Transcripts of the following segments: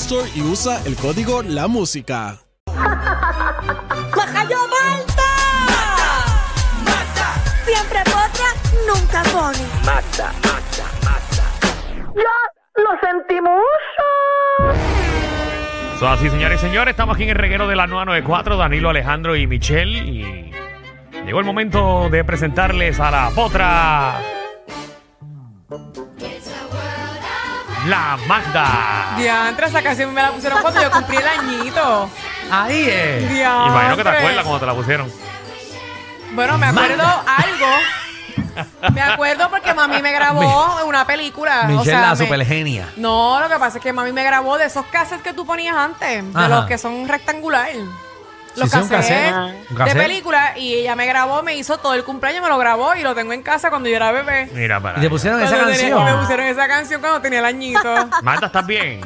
Store y usa el código La Música. ¡Majayo Malta! Siempre potra, nunca pone. ¡Ya lo sentimos! So, así, señores y señores, estamos aquí en el reguero de la 994, Danilo, Alejandro y Michelle. Y llegó el momento de presentarles a la potra. La Magda. Diantre, esa canción me la pusieron cuando yo cumplí el añito. Ahí es. Diantre. Imagino que te acuerdas cuando te la pusieron. Bueno, me acuerdo algo. Me acuerdo porque mami me grabó una película. Michelle o sea, la me- supergenia. No, lo que pasa es que mami me grabó de esos cassettes que tú ponías antes, de los que son rectangular. Los Sí, cassettes de cassette. Y ella me grabó, me hizo todo el cumpleaños, me lo grabó y lo tengo en casa cuando yo era bebé. Mira, para. Y te pusieron esa Cuando tenía- canción. Me pusieron esa canción cuando tenía el añito. Magda, ¿estás bien?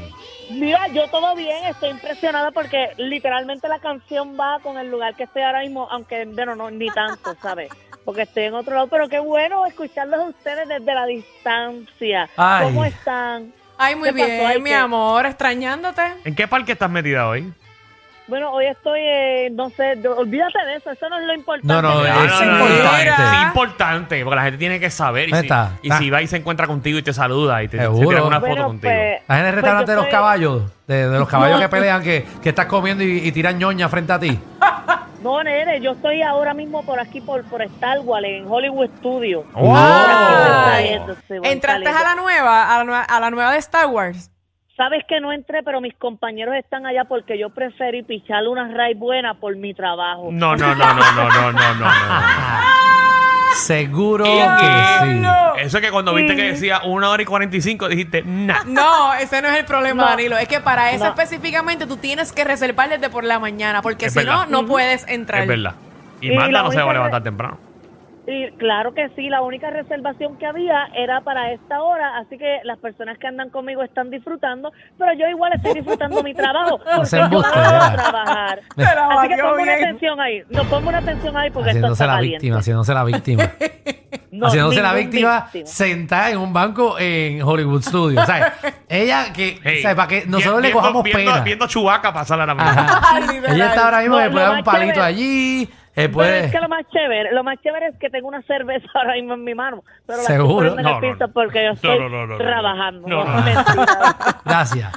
Mira, yo todo bien, estoy impresionada porque literalmente la canción va con el lugar que estoy ahora mismo, aunque, bueno, no, ni tanto, ¿sabes? Porque estoy en otro lado, pero qué bueno escucharlos a ustedes desde la distancia. Ay. ¿Cómo están? Ay, muy ¿Qué pasó? bien, Ay, mi ¿qué? amor, extrañándote. ¿En qué parque estás metida hoy? Bueno, hoy estoy, eh, no sé, de- olvídate de eso, eso no es lo importante. No, no, es no, no, no, no, importante. Es importante, porque la gente tiene que saber. Y, Ahí si, está. y Ah. si va y se encuentra contigo y te saluda y te se Seguro. tira una foto Bueno, contigo. pues, Estás en el pues restaurante yo de los estoy- caballos. De, de los caballos No. que pelean, que, que estás comiendo y, y tiran ñoña frente a ti. No, nene, yo estoy ahora mismo por aquí, por, por Star Wars, en Hollywood Studio. ¡Oh! Ay. Voy ¿Entraste a la nueva, a la nueva, a la nueva de Star Wars? Sabes que no entré, pero mis compañeros están allá porque yo preferí picharle una raíz buena por mi trabajo. No, no, no, no, no, no, no, no. Seguro que sí. Eso es que cuando viste que decía una hora y 45 dijiste, nah. No, ese no es el problema, No. Danilo. Es que para eso específicamente tú tienes que reservar desde por la mañana, porque si no, no puedes entrar. Es verdad. Y, Y no se va a levantar temprano. Y claro que sí, la única reservación que había era para esta hora, así que las personas que andan conmigo están disfrutando, pero yo igual estoy disfrutando mi trabajo, porque yo amo trabajar. La Así que ponme una atención ahí, no ponme una atención ahí porque esto está la víctima, haciéndose la víctima. No, haciéndose la víctima víctima. sentada en un banco en Hollywood Studios. O sea, ella que, Hey, o sea, para que nosotros vi- le viendo- cojamos viendo, pena. Viendo Chubaca pasar. Ajá. Literal. Ella está ahora mismo No, puede dar un palito chévere- allí. Eh, Pero puede, es que lo más chévere, lo más chévere es que tengo una cerveza ahora mismo en mi mano, pero la Seguro. estoy poniendo en No, el piso porque yo No, estoy no, no, no, no. trabajando. No, No, no. mentira. Gracias.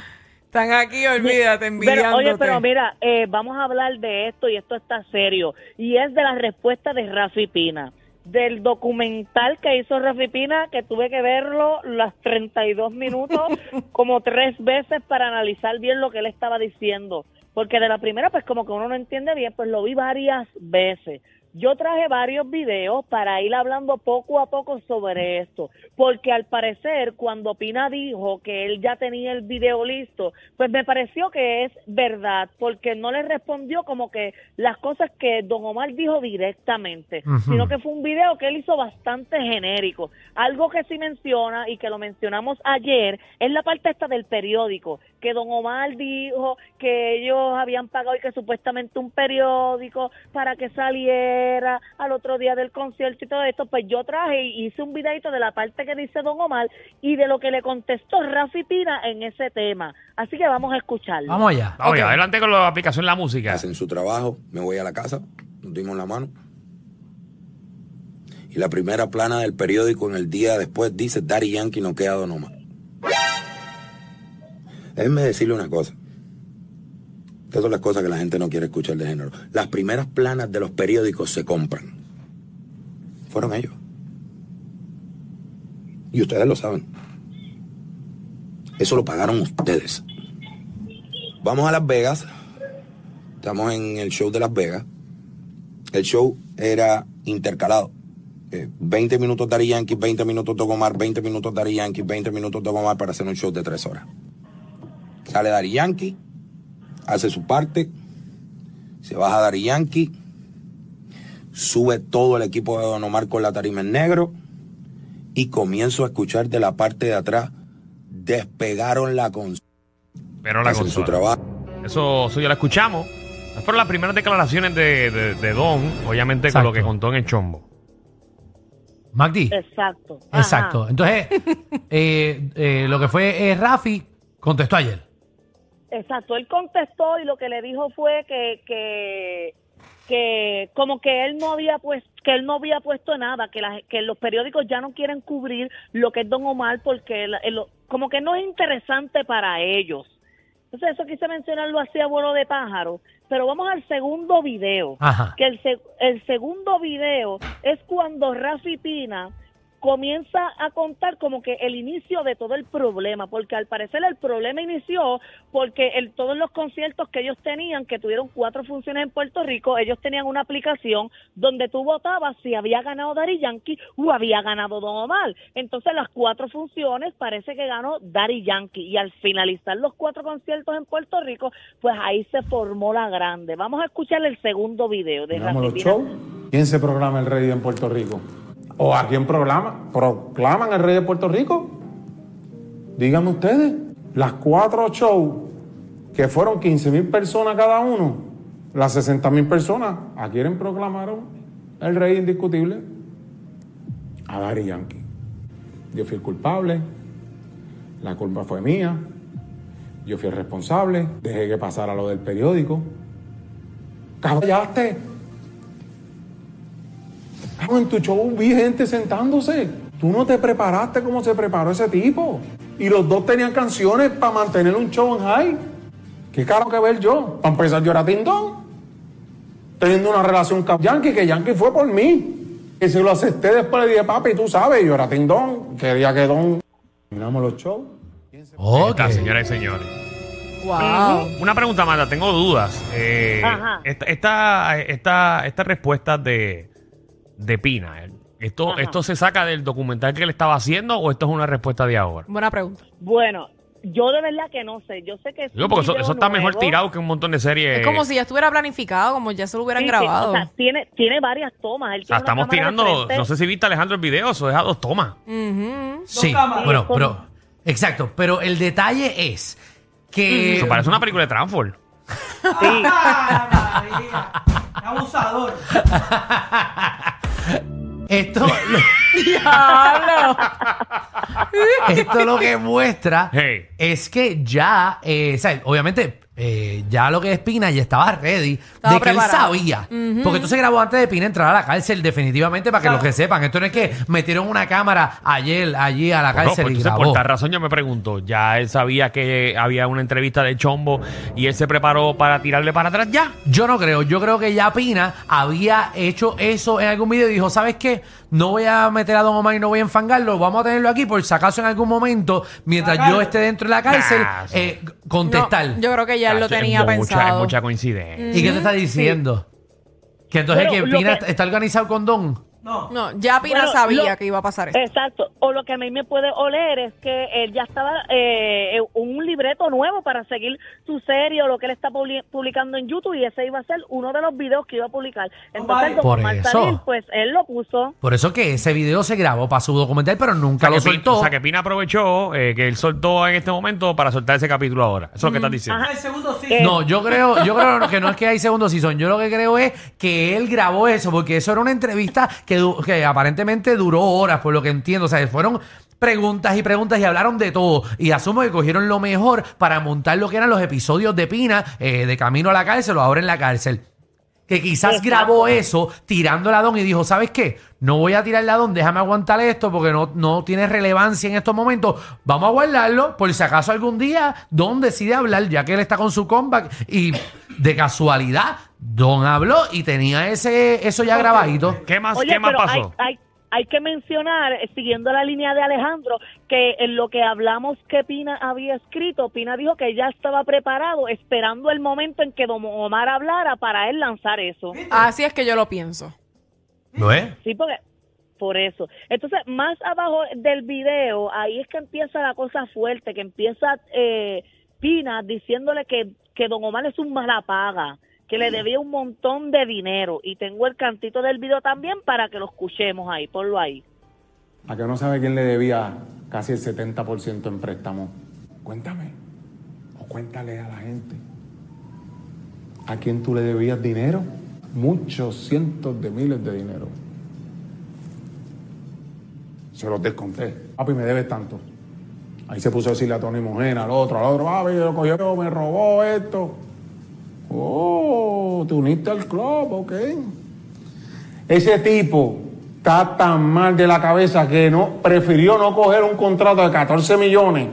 Están aquí, olvídate, envidiándote. Pero, oye, pero mira, eh, vamos a hablar de esto y esto está serio. Y es de la respuesta de Rafi Pina. Del documental que hizo Rafi Pina, que tuve que verlo las 32 minutos como tres veces para analizar bien lo que él estaba diciendo. Porque de la primera, pues como que uno no entiende bien, pues lo vi varias veces. Yo traje varios videos para ir hablando poco a poco sobre esto, porque al parecer cuando Pina dijo que él ya tenía el video listo, pues me pareció que es verdad, porque no le respondió como que las cosas que Don Omar dijo directamente, sino que fue un video que él hizo bastante genérico. Algo que sí menciona y que lo mencionamos ayer es la parte esta del periódico, que Don Omar dijo que ellos habían pagado y que supuestamente un periódico para que saliera al otro día del concierto y todo esto, pues yo traje y hice un videito de la parte que dice Don Omar y de lo que le contestó Rafi Pina en ese tema. Así que vamos a escucharlo. Vamos allá. Vamos, Ok. adelante con la aplicación La Música. hacen su trabajo, me voy a la casa, nos dimos la mano. Y la primera plana del periódico en el día después dice Daddy Yankee no queda Don Omar. Déjenme decirle una cosa. Estas son las cosas que la gente no quiere escuchar de género. Las primeras planas de los periódicos se compran. Fueron ellos. Y ustedes lo saben. Eso lo pagaron ustedes. Vamos a Las Vegas. Estamos en el show de Las Vegas. El show era intercalado. Eh, 20 minutos Dari Yankee, 20 minutos Don Omar, 20 minutos Dari Yankee, 20 minutos Don Omar para hacer un show de 3 horas. Sale Dari Yankee, hace su parte, se baja Dari Yankee, sube todo el equipo de Don Omar con la tarima en negro y comienzo a escuchar de la parte de atrás, despegaron la consola. Pero la hacen su trabajo. Eso, eso ya lo escuchamos. Esas fueron las primeras declaraciones de, de- de Don, obviamente Exacto. con lo que contó en el chombo. Magdi. Exacto. Ajá. Exacto. Entonces, eh, eh, lo que fue eh, Rafi contestó ayer. Exacto, él contestó y lo que le dijo fue que, que, que como que él no había pues que él no había puesto nada, que, la- que los periódicos ya no quieren cubrir lo que es Don Omar porque el- como que no es interesante para ellos. Entonces eso quise mencionarlo así a vuelo de pájaro, pero vamos al segundo video. Ajá. Que el, se- el segundo video es cuando Rafi Pina comienza a contar como que el inicio de todo el problema, porque al parecer el problema inició porque el, todos los conciertos que ellos tenían, que tuvieron cuatro funciones en Puerto Rico, ellos tenían una aplicación donde tú votabas si había ganado Dari Yankee o había ganado Don Omar. Entonces las cuatro funciones parece que ganó Dari Yankee y al finalizar los cuatro conciertos en Puerto Rico, pues ahí se formó la grande. Vamos a escuchar el segundo video de Rafi. ¿Quién se programa el rey en Puerto Rico? ¿O a quién programa? ¿Proclaman el rey de Puerto Rico? Díganme ustedes. Las cuatro shows que fueron 15 mil personas cada uno, las 60 mil personas, ¿a quién proclamaron el rey indiscutible? A Dari Yankee. Yo fui el culpable, la culpa fue mía, yo fui el responsable, dejé que pasara lo del periódico. ¡Callaste! En tu show vi gente sentándose. Tú no te preparaste como se preparó ese tipo. Y los dos tenían canciones para mantener un show en high. ¿Qué caro que ver yo? Para empezar, yo era Tindón. Teniendo una relación con Yankee, que Yankee fue por mí. Y si lo acepté después le dije, papi, tú sabes, yo era Tindón. Quería que Don. Miramos los shows. Ahí Ok. está, señoras y señores. Wow. Una pregunta, Mata, tengo dudas. Eh, Ajá. esta, esta, esta, esta respuesta de, de Pina, ¿esto, Ajá. ¿esto se saca del documental que le estaba haciendo o esto es una respuesta de ahora? Buena pregunta. Bueno, yo de verdad que no sé. Yo sé que un porque eso, video eso está mejor tirado que un montón de series. Es como si ya estuviera planificado, como ya se lo hubieran Sí, sí, grabado. o sea, tiene, tiene varias tomas. Él O sea, tiene estamos tirando, no sé si viste Alejandro el video, eso es a dos tomas. Sí, cámaras. bueno, pero. Exacto, pero el detalle es que. Eso parece una película de Transform. Sí. Abusador. Esto, Diablo. esto lo que muestra Hey. es que ya, eh, o sea, obviamente, eh, ya lo que es Pina ya estaba ready Estaba de que él sabía. Porque esto se grabó antes de Pina entrar a la cárcel, definitivamente, para que los que sepan. Esto no es que metieron una cámara ayer allí a la Bueno, cárcel pues y entonces, grabó. por tal razón yo me pregunto, ya él sabía que había una entrevista de Chombo y él se preparó para tirarle para atrás ya. Yo no creo, yo creo que ya Pina había hecho eso en algún video y dijo, ¿sabes qué? No voy a meter a Don Omar y no voy a enfangarlo, vamos a tenerlo aquí por si acaso en algún momento, mientras yo esté dentro de la cárcel, Nah, eh, contestar. No, yo creo que ya él lo Chacho, es tenía mucha- pensado. Es mucha coincidencia. ¿Y qué te está diciendo? Que entonces Bueno, que lo Pina que- está organizado con Don. No. No, ya Pina Bueno, sabía lo- que iba a pasar esto. Exacto. O lo que a mí me puede oler es que él ya estaba eh, un libreto nuevo para seguir su serie o lo que él está publi- publicando en YouTube y ese iba a ser uno de los videos que iba a publicar. Entonces. Por como salir, pues él lo puso. Por eso que ese video se grabó para su documental, pero O nunca sea, lo que Pina, soltó. o sea, que Pina aprovechó eh, que él soltó en este momento para soltar ese capítulo ahora. Eso es lo que estás diciendo. El segundo sí. Eh, No, yo creo, yo creo que no es que hay segundo season. Yo lo que creo es que él grabó eso, porque eso era una entrevista que, du- que aparentemente duró horas, por lo que entiendo. O sea, fueron preguntas y preguntas y hablaron de todo. Y asumo que cogieron lo mejor para montar lo que eran los episodios de Pina, eh, de camino a la cárcel o ahora en la cárcel. que quizás grabó eso tirando la don y dijo, ¿sabes qué? No voy a tirar la don, déjame aguantar esto porque no, no tiene relevancia en estos momentos. Vamos a guardarlo por si acaso algún día Don decide hablar, ya que él está con su comeback y de casualidad Don habló y tenía ese eso ya grabadito. ¿Qué más, Oye, ¿qué más pero pasó? hay, hay que mencionar, eh, siguiendo la línea de Alejandro, que en lo que hablamos que Pina había escrito, Pina dijo que ya estaba preparado, esperando el momento en que Don Omar hablara para él lanzar eso. Así es que yo lo pienso. ¿No es? Sí, porque por eso. Entonces, más abajo del video, ahí es que empieza la cosa fuerte, que empieza eh, Pina diciéndole que, que Don Omar es un mala paga, que le debía un montón de dinero. Y tengo el cantito del video también para que lo escuchemos ahí, ponlo ahí. ¿A que no sabe quién le debía casi el 70% en préstamo? Cuéntame. O cuéntale a la gente. ¿A quién tú le debías dinero? Muchos cientos de miles de dinero. Se los desconté. Papi, me debes tanto. Ahí se puso a decirle a Tony Mojena, al otro, al otro, papi, lo cogió, me robó esto. Oh, te uniste al club, ok. Ese tipo está tan mal de la cabeza que no prefirió no coger un contrato de 14 millones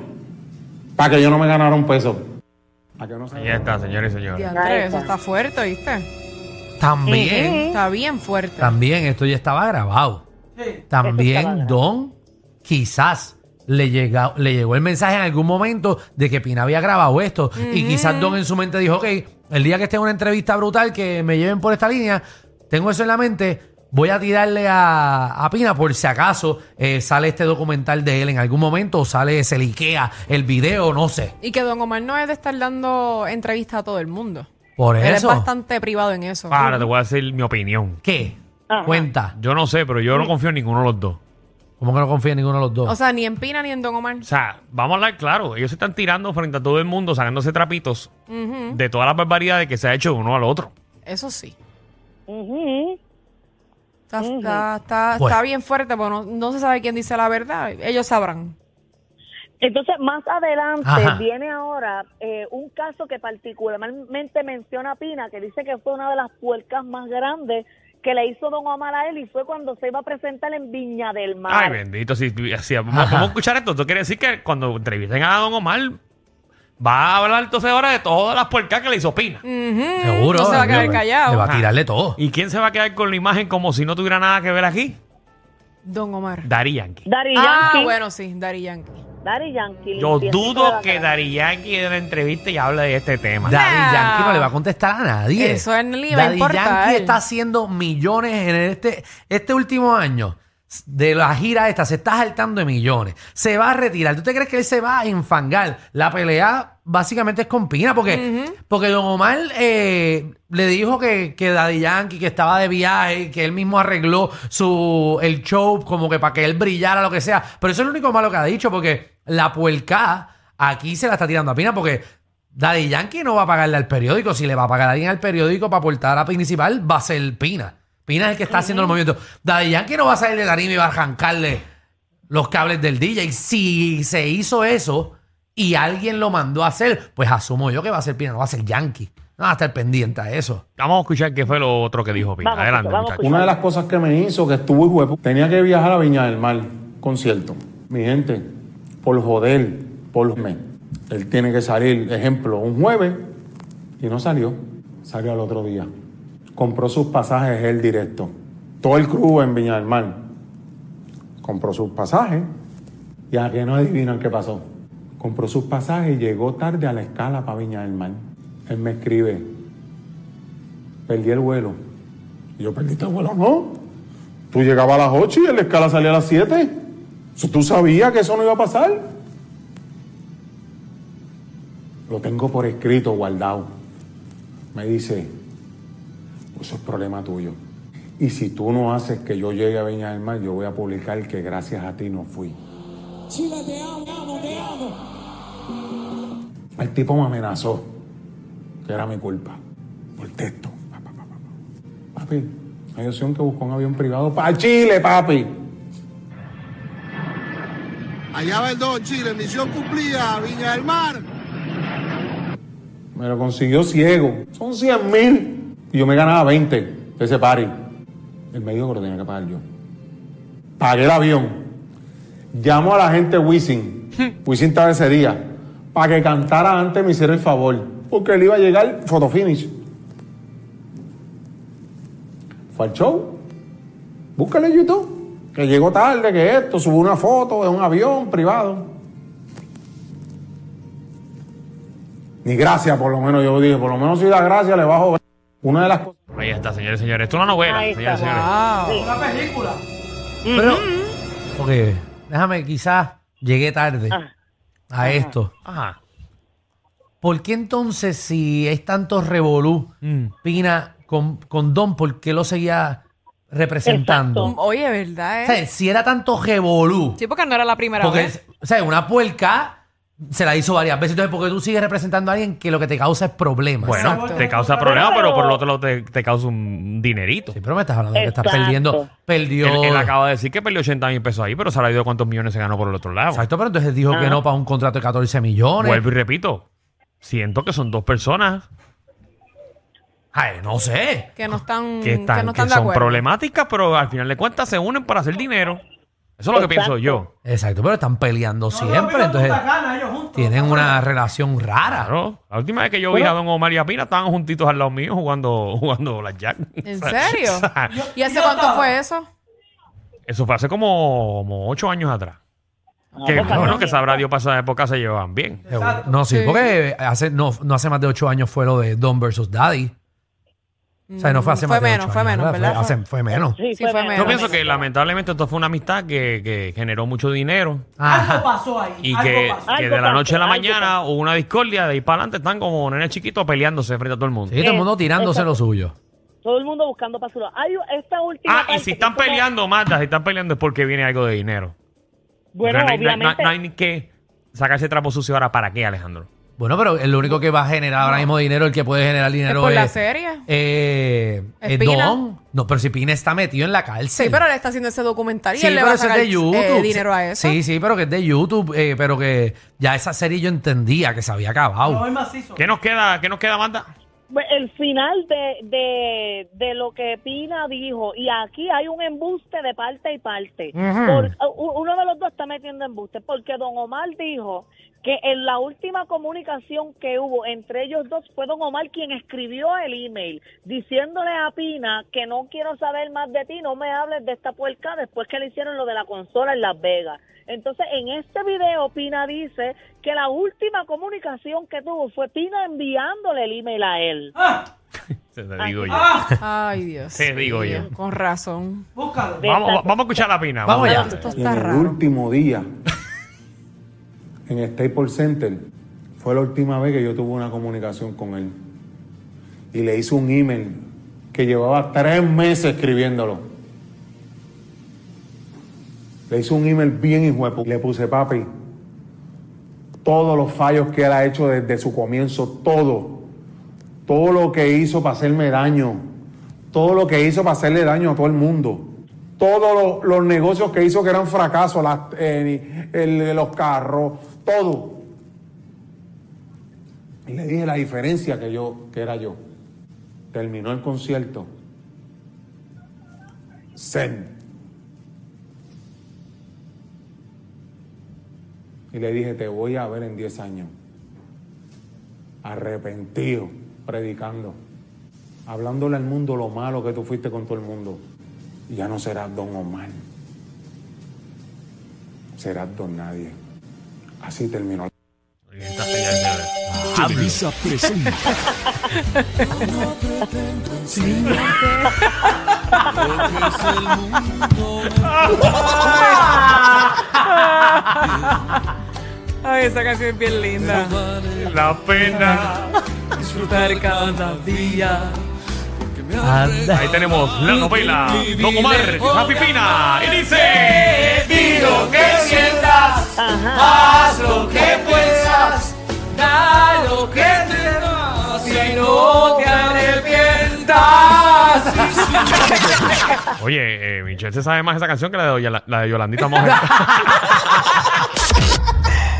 para que yo no me ganara un peso. Ahí está, señores y señores. Diantre, eso está fuerte, ¿viste? También, Está bien fuerte. también esto ya estaba grabado. También Don quizás le, llega, le llegó el mensaje en algún momento de que Pina había grabado esto. Y quizás Don en su mente dijo, ok, el día que esté en una entrevista brutal que me lleven por esta línea, tengo eso en la mente, voy a tirarle a, a Pina por si acaso eh, sale este documental de él en algún momento o sale, se liquea el video, no sé. Y que Don Omar no es de estar dando entrevistas a todo el mundo. Por Él es eso. bastante privado en eso. Ahora te voy a decir mi opinión. ¿Qué? Ajá. Cuenta. Yo no sé, pero yo no confío en ninguno de los dos. ¿Cómo que no confía en ninguno de los dos? O sea, ni en Pina ni en Don Omar. O sea, vamos a hablar claro. Ellos se están tirando frente a todo el mundo, sacándose trapitos de todas las barbaridades que se ha hecho uno al otro. Eso sí. Ujú. Está, está, está, Bueno. está bien fuerte, porque no, no se sabe quién dice la verdad. Ellos sabrán. Entonces, más adelante Ajá. viene ahora eh, un caso que particularmente menciona Pina, que dice que fue una de las puercas más grandes que le hizo Don Omar a él y fue cuando se iba a presentar en Viña del Mar. Ay, bendito. Si, si vamos, Ajá. vamos a escuchar esto, esto quiere decir que cuando entrevisten a Don Omar, va a hablar entonces ahora de todas las puercas que le hizo Pina. Seguro. No se va a quedar callado. Le va a tirarle todo. ¿Y quién se va a quedar con la imagen como si no tuviera nada que ver aquí? Don Omar. Daddy Yankee. Daddy Ah, Yankee. bueno, sí, Daddy Yankee. Daddy Yankee. Yo dudo que. Daddy Yankee en la entrevista y hable de este tema. Daddy. Yankee no le va a contestar a nadie. Eso iba a Daddy. Yankee está haciendo millones en este, este último año. De la gira esta, se está saltando de millones. Se va a retirar. ¿Tú te crees que él se va a enfangar? La pelea básicamente es con Pina, porque, porque Don Omar eh, le dijo que, que Daddy Yankee, que estaba de viaje, que él mismo arregló su, el show como que para que él brillara, lo que sea. Pero eso es lo único malo que ha dicho, porque la puerca aquí se la está tirando a Pina, porque Daddy Yankee no va a pagarle al periódico. Si le va a pagar a alguien al periódico para aportar a la principal, va a ser Pina. Pina es el que está haciendo el movimiento. Daddy Yankee no va a salir de tarima y va a arrancarle los cables del DJ. Si se hizo eso y alguien lo mandó a hacer, pues asumo yo que va a ser Pina, no va a ser Yankee. No va a estar pendiente a eso. Vamos a escuchar qué fue lo otro que dijo Pina. Vamos, Adelante, vamos, muchachos. Una de las cosas que me hizo que estuvo huevo, tenía que viajar a Viña del Mar, concierto. Mi gente, por joder, por me. Él tiene que salir, ejemplo, un jueves y no salió. Salió al otro día. Compró sus pasajes él directo. Todo el crew en Viña del Mar. Compró sus pasajes y a que no adivinan qué pasó. Compró sus pasajes y llegó tarde a la escala para Viña del Mar. Él me escribe, perdí el vuelo. Yo, ¿perdiste el vuelo? No. Tú llegabas a las 8 y la escala salía a las 7. ¿Tú sabías que eso no iba a pasar? Lo tengo por escrito, guardado. Me dice, eso es problema tuyo. Y si tú no haces que yo llegue a Viña del Mar, yo voy a publicar que gracias a ti no fui. Chile, te amo, te amo, te amo. El tipo me amenazó que era mi culpa. Por texto. Pa, pa, pa, pa, pa. Papi, hay opción que buscó un avión privado para Chile, papi. Allá va el Don Chile, misión cumplida, Viña del Mar. Me lo consiguió ciego. Son 100 mil. Y yo me ganaba 20 de ese party. El médico que lo tenía que pagar yo. Pagué el avión. Llamo a la gente Wisin. Wisin estaba ese día. Para que cantara antes me hiciera el favor. Porque él iba a llegar photo finish. Fue al show. Búscale en YouTube. Que llegó tarde, que esto, subió una foto de un avión privado. Ni gracias, por lo menos, yo dije, por lo menos si da gracias, le bajo. Una de las cosas. Ahí está, señores y señores. Esto es una novela, Ahí señores y está. señores. Wow. Pero, porque, déjame, quizás llegué tarde Ah. a esto. Ajá. ¿Por qué entonces, si es tanto revolú, Mm. Pina con, con Don, por qué lo seguía representando? Exacto. Oye, ¿verdad? O sea, Eh? si era tanto revolú, Sí, porque no era la primera porque, vez. o sea, una puerca se la hizo varias veces. Entonces, porque tú sigues representando a alguien que lo que te causa es problemas. Bueno, Exacto. te causa problemas, pero por el otro lado te, te causa un dinerito. Sí, pero me estás hablando de que estás Exacto. perdiendo. Perdió. Él, él acaba de decir que perdió 80 mil pesos ahí, pero se ha ido cuántos millones se ganó por el otro lado. Exacto, pero entonces dijo que no para un contrato de 14 millones. Vuelvo y repito. Siento que son dos personas Ay, no sé. Que no están, que están, que no están que de son acuerdo. problemáticas, pero al final de cuentas se unen para hacer dinero. Eso es lo que Exacto. pienso yo. Exacto, pero están peleando siempre. Entonces, tienen una relación rara. Claro. La última vez que yo vi a Don Omar y a Pina estaban juntitos al lado mío jugando, jugando las Jack. ¿En serio? ¿Y hace cuánto fue eso? Eso fue hace como, como ocho años atrás. que pues, bueno, no. que sabrá Dios para esa época se llevaban bien. No, sí, Sí. porque hace, no, no hace más de ocho años fue lo de Don versus Daddy. O sea, no fue hace Fue más de menos, ocho fue años, menos, Fue, ¿verdad? hace- fue menos. Sí, Sí, fue menos. menos. Yo pienso que lamentablemente esto fue una amistad que, que generó mucho dinero Ajá. y que, que Algo de la noche a la pasó, algo mañana hubo una discordia, de ahí para adelante están como nenes chiquitos peleándose frente a todo el mundo. Sí, todo el mundo tirándose lo suyo. Todo el mundo buscando para su lado. Hay esta última Ah, y parte si que están es como- peleando, Marta, si están peleando es porque viene algo de dinero. Bueno, Porque no, hay- no hay- obviamente. no hay ni que sacarse trapo sucio ahora. ¿Para qué, Alejandro? Bueno, pero el único que va a generar ahora mismo dinero, el que puede generar dinero por es. la serie. Eh. Don. No, pero si Pina está metido en la cárcel. Sí, pero él está haciendo ese documental y Sí, él le pero va a eso es sacar de YouTube. eh, dinero a eso. Sí, sí, pero que es de YouTube, eh, pero que ya esa serie yo entendía que se había acabado. ¿Qué nos queda, qué nos queda, Marta? Pues, El final de, de, de lo que Pina dijo, y aquí hay un embuste de parte y parte. Por- uno de los dos está metiendo embuste, porque don Omar dijo que en la última comunicación que hubo entre ellos dos fue don Omar quien escribió el email diciéndole a Pina que no quiero saber más de ti, no me hables de esta puerca después que le hicieron lo de la consola en Las Vegas. Entonces, en este video, Pina dice que la última comunicación que tuvo fue Pina enviándole el email a él. Te digo yo. Ay, Dios. Te digo yo. Con razón. Vamos, vamos a escuchar la Pina. Vamos allá. Esto Y en está el raro. último día, en Staples Center, fue la última vez que yo tuve una comunicación con él. Y le hice un email que llevaba tres meses escribiéndolo. Le hice un email bien hijo Le puse, papi, todos los fallos que él ha hecho desde su comienzo, todo. Todo lo que hizo para hacerme daño. Todo lo que hizo para hacerle daño a todo el mundo. Todos los, negocios que hizo que eran fracasos, las, eh, el- los carros, todo. Y le dije la diferencia que yo, que era yo. Terminó el concierto. Zen. Y le dije, te voy a ver en 10 años. Arrepentido, predicando. Hablándole al mundo lo malo que tú fuiste con todo el mundo. Y ya no serás don Omar. Serás don nadie. Así terminó. De- Televisa presenta. Ay, esa canción es bien linda. La pena. Disfrutar cada día. Anda. Ahí tenemos la novela Don Omar, Rafi Pina. Y dice: Di lo que sientas, haz lo que puedas, da lo que tengas y no te arrepientas. Oye, eh, Michelle se sabe más esa canción que la de, Yola- la de Yolandita Moja.